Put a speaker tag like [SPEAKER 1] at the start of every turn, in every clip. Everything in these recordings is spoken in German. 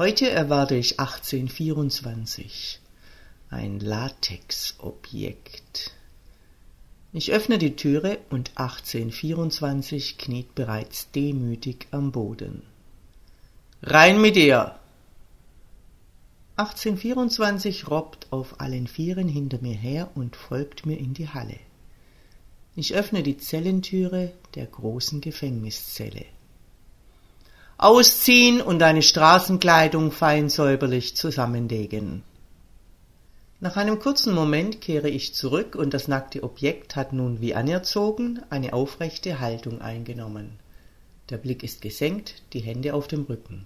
[SPEAKER 1] Heute erwarte ich 1824. Ein Latexobjekt. Ich öffne die Türe und 1824 kniet bereits demütig am Boden. Rein mit dir! 1824 robbt auf allen Vieren hinter mir her und folgt mir in die Halle. Ich öffne die Zellentüre der großen Gefängniszelle. Ausziehen und deine Straßenkleidung fein säuberlich zusammenlegen. Nach einem kurzen Moment kehre ich zurück und das nackte Objekt hat nun wie anerzogen eine aufrechte Haltung eingenommen. Der Blick ist gesenkt, die Hände auf dem Rücken.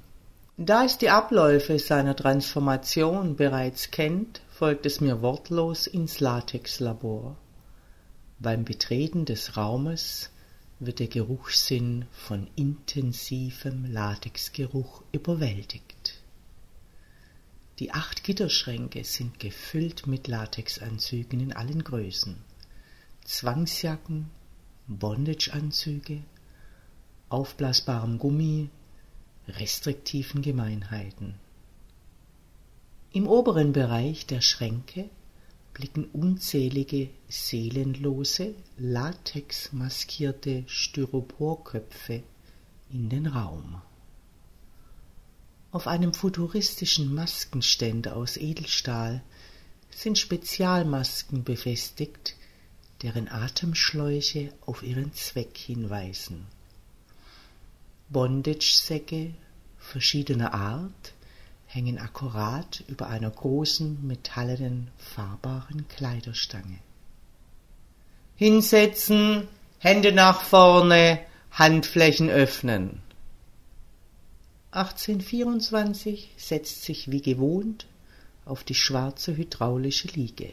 [SPEAKER 1] Da es die Abläufe seiner Transformation bereits kennt, folgt es mir wortlos ins Latexlabor. Beim Betreten des Raumes wird der Geruchssinn von intensivem Latexgeruch überwältigt. Die acht Gitterschränke sind gefüllt mit Latexanzügen in allen Größen. Zwangsjacken, Bondageanzüge, aufblasbarem Gummi, restriktiven Gemeinheiten. Im oberen Bereich der Schränke blicken unzählige seelenlose, latexmaskierte Styroporköpfe in den Raum. Auf einem futuristischen Maskenständer aus Edelstahl sind Spezialmasken befestigt, deren Atemschläuche auf ihren Zweck hinweisen. Bondage-Säcke verschiedener Art hängen akkurat über einer großen metallenen fahrbaren Kleiderstange. Hinsetzen, Hände nach vorne, Handflächen öffnen. 1824 setzt sich wie gewohnt auf die schwarze hydraulische Liege.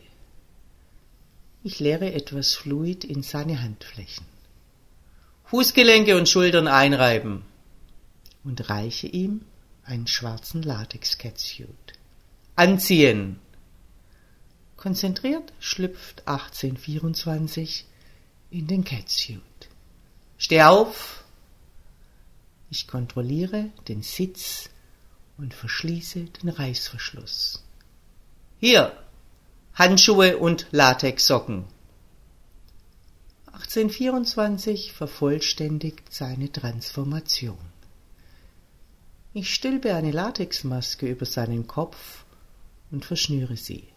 [SPEAKER 1] Ich leere etwas Fluid in seine Handflächen. Fußgelenke und Schultern einreiben und reiche ihm einen schwarzen Latex-Catsuit. Anziehen! Konzentriert schlüpft 1824 in den Catsuit. Steh auf! Ich kontrolliere den Sitz und verschließe den Reißverschluss. Hier! Handschuhe und Latexsocken. 1824 vervollständigt seine Transformation. Ich stülpe eine Latexmaske über seinen Kopf und verschnüre sie.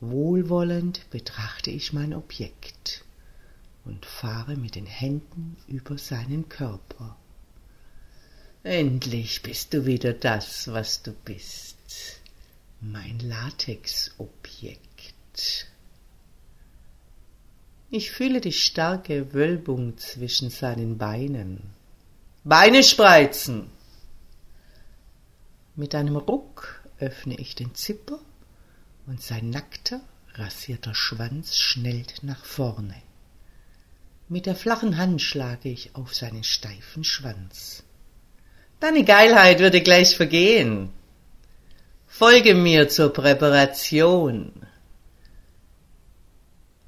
[SPEAKER 1] Wohlwollend betrachte ich mein Objekt und fahre mit den Händen über seinen Körper. Endlich bist du wieder das, was du bist, mein Latexobjekt. Ich fühle die starke Wölbung zwischen seinen Beinen Beine spreizen. Mit einem Ruck öffne ich den Zipper und sein nackter, rasierter Schwanz schnellt nach vorne. Mit der flachen Hand schlage ich auf seinen steifen Schwanz. Deine Geilheit würde gleich vergehen. Folge mir zur Präparation.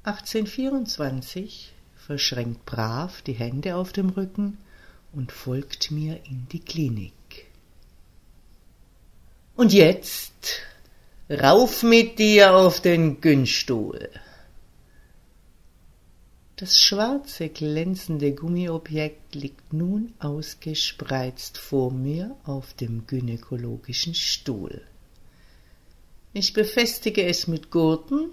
[SPEAKER 1] 1824 verschränkt brav die Hände auf dem Rücken und folgt mir in die Klinik. Und jetzt rauf mit dir auf den Günststuhl. Das schwarze glänzende Gummiobjekt liegt nun ausgespreizt vor mir auf dem gynäkologischen Stuhl. Ich befestige es mit Gurten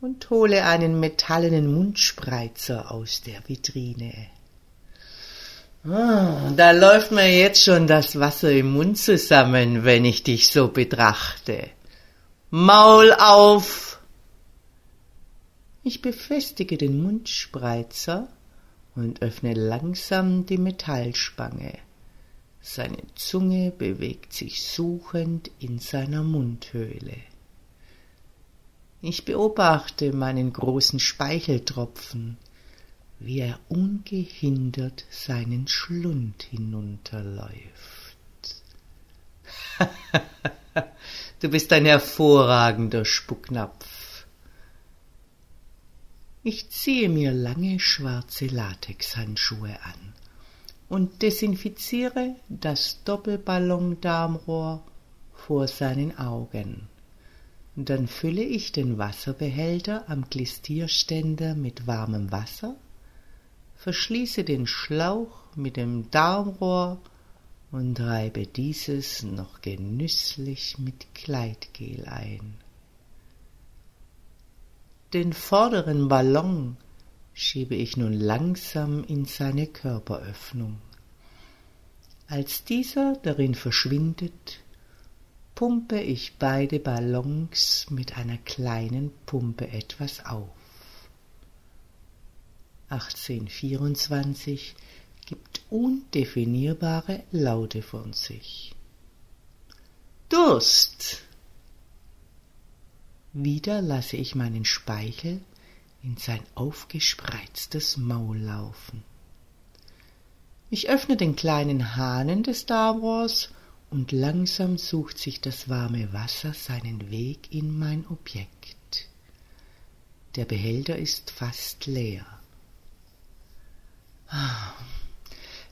[SPEAKER 1] und hole einen metallenen Mundspreizer aus der Vitrine. Ah, da läuft mir jetzt schon das Wasser im Mund zusammen, wenn ich dich so betrachte. Maul auf! Ich befestige den Mundspreizer und öffne langsam die Metallspange. Seine Zunge bewegt sich suchend in seiner Mundhöhle. Ich beobachte meinen großen Speicheltropfen, wie er ungehindert seinen Schlund hinunterläuft. du bist ein hervorragender Spucknapf. Ich ziehe mir lange schwarze Latexhandschuhe an und desinfiziere das Doppelballondarmrohr vor seinen Augen. Dann fülle ich den Wasserbehälter am Glistierständer mit warmem Wasser, verschließe den Schlauch mit dem Darmrohr und reibe dieses noch genüsslich mit Kleidgel ein. Den vorderen Ballon schiebe ich nun langsam in seine Körperöffnung. Als dieser darin verschwindet, pumpe ich beide Ballons mit einer kleinen Pumpe etwas auf. 1824 gibt undefinierbare Laute von sich. Durst! Wieder lasse ich meinen Speichel in sein aufgespreiztes Maul laufen. Ich öffne den kleinen Hahnen des Darmrohrs und langsam sucht sich das warme Wasser seinen Weg in mein Objekt. Der Behälter ist fast leer.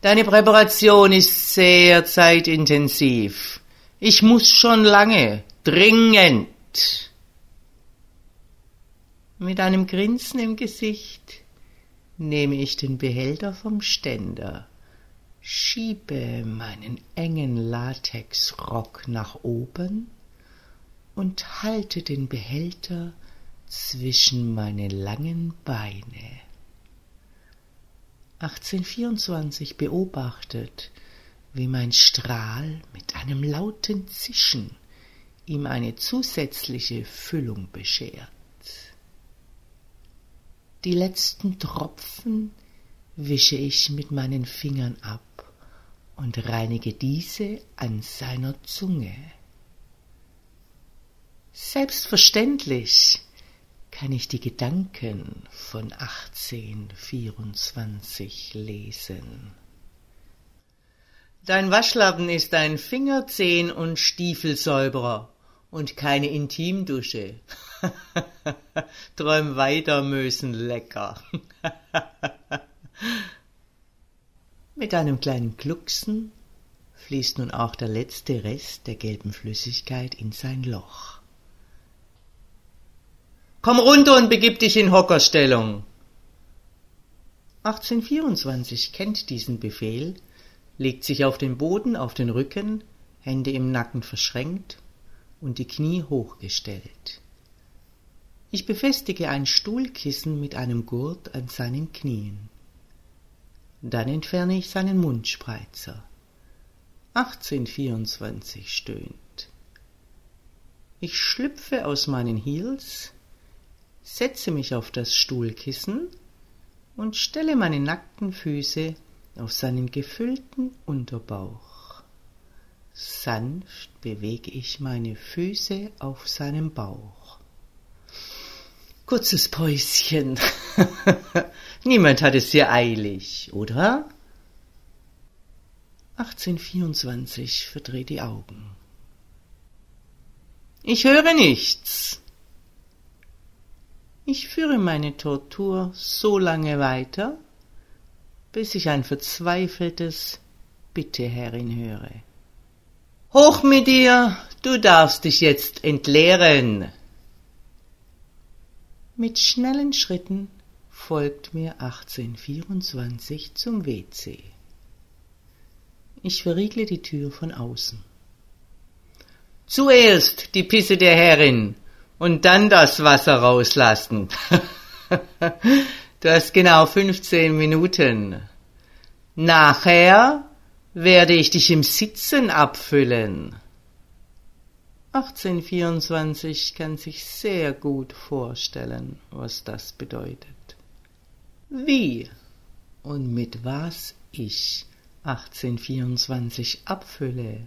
[SPEAKER 1] Deine Präparation ist sehr zeitintensiv. Ich muss schon lange, dringend. Mit einem Grinsen im Gesicht nehme ich den Behälter vom Ständer, schiebe meinen engen Latexrock nach oben und halte den Behälter zwischen meine langen Beine. 1824 beobachtet, wie mein Strahl mit einem lauten Zischen ihm eine zusätzliche Füllung beschert. Die letzten Tropfen wische ich mit meinen Fingern ab und reinige diese an seiner Zunge. Selbstverständlich kann ich die Gedanken von 1824 lesen. Dein Waschlappen ist ein Finger-, Zehen- und Stiefelsäuberer und keine Intimdusche. Träum weiter, Mösen lecker. Mit einem kleinen Glucksen fließt nun auch der letzte Rest der gelben Flüssigkeit in sein Loch. Komm runter und begib dich in Hockerstellung. 1824 kennt diesen Befehl, legt sich auf den Boden, auf den Rücken, Hände im Nacken verschränkt und die Knie hochgestellt. Ich befestige ein Stuhlkissen mit einem Gurt an seinen Knien. Dann entferne ich seinen Mundspreizer. 1824 stöhnt. Ich schlüpfe aus meinen Heels, setze mich auf das Stuhlkissen und stelle meine nackten Füße auf seinen gefüllten Unterbauch. Sanft bewege ich meine Füße auf seinem Bauch. Kurzes Päuschen. Niemand hat es sehr eilig, oder? 1824 verdreht die Augen. Ich höre nichts. Ich führe meine Tortur so lange weiter, bis ich ein verzweifeltes Bitte, Herrin, höre. Hoch mit dir, du darfst dich jetzt entleeren. Mit schnellen Schritten folgt mir 1824 zum WC. Ich verriegle die Tür von außen. Zuerst die Pisse der Herrin, und dann das Wasser rauslassen. du hast genau 15 Minuten. Nachher werde ich dich im Sitzen abfüllen. 1824 kann sich sehr gut vorstellen, was das bedeutet. Wie und mit was ich 1824 abfülle,